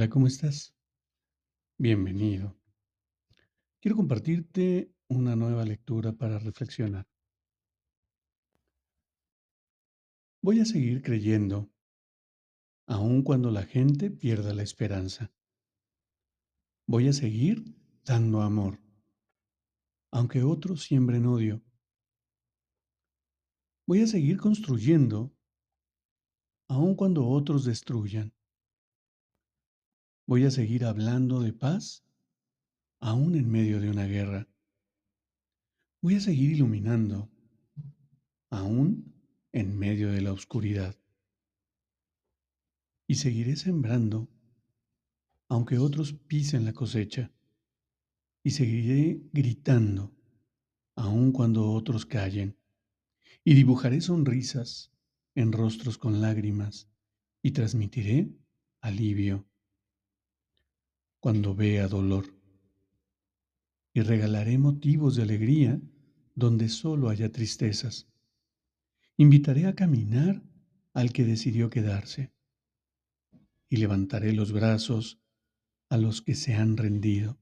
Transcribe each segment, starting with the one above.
Hola, ¿cómo estás? Bienvenido. Quiero compartirte una nueva lectura para reflexionar. Voy a seguir creyendo, aun cuando la gente pierda la esperanza. Voy a seguir dando amor, aunque otros siembren odio. Voy a seguir construyendo, aun cuando otros destruyan. Voy a seguir hablando de paz aún en medio de una guerra. Voy a seguir iluminando aún en medio de la oscuridad. Y seguiré sembrando aunque otros pisen la cosecha. Y seguiré gritando aun cuando otros callen. Y dibujaré sonrisas en rostros con lágrimas y transmitiré alivio cuando vea dolor. Y regalaré motivos de alegría donde solo haya tristezas. Invitaré a caminar al que decidió quedarse. Y levantaré los brazos a los que se han rendido.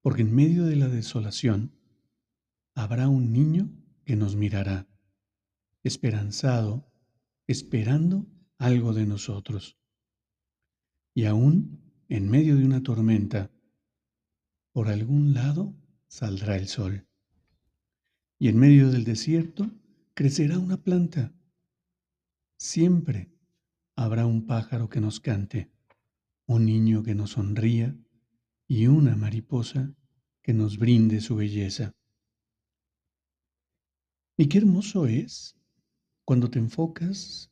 Porque en medio de la desolación habrá un niño que nos mirará, esperanzado, esperando algo de nosotros. Y aún en medio de una tormenta, por algún lado saldrá el sol. Y en medio del desierto crecerá una planta. Siempre habrá un pájaro que nos cante, un niño que nos sonría y una mariposa que nos brinde su belleza. Y qué hermoso es cuando te enfocas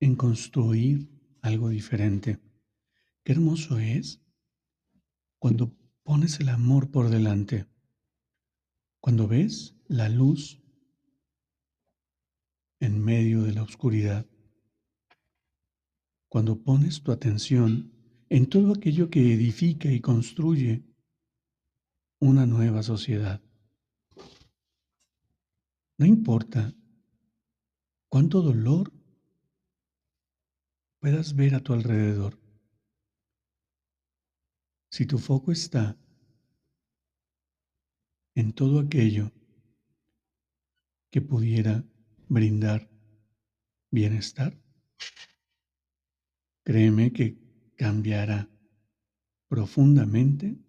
en construir algo diferente Qué hermoso es cuando pones el amor por delante, cuando ves la luz en medio de la oscuridad, cuando pones tu atención en todo aquello que edifica y construye una nueva sociedad. No importa cuánto dolor puedas ver a tu alrededor. Si tu foco está en todo aquello que pudiera brindar bienestar, créeme que cambiará profundamente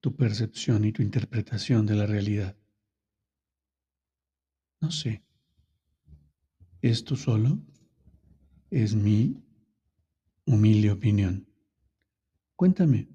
tu percepción y tu interpretación de la realidad. No sé, esto solo es mi humilde opinión. Cuéntame,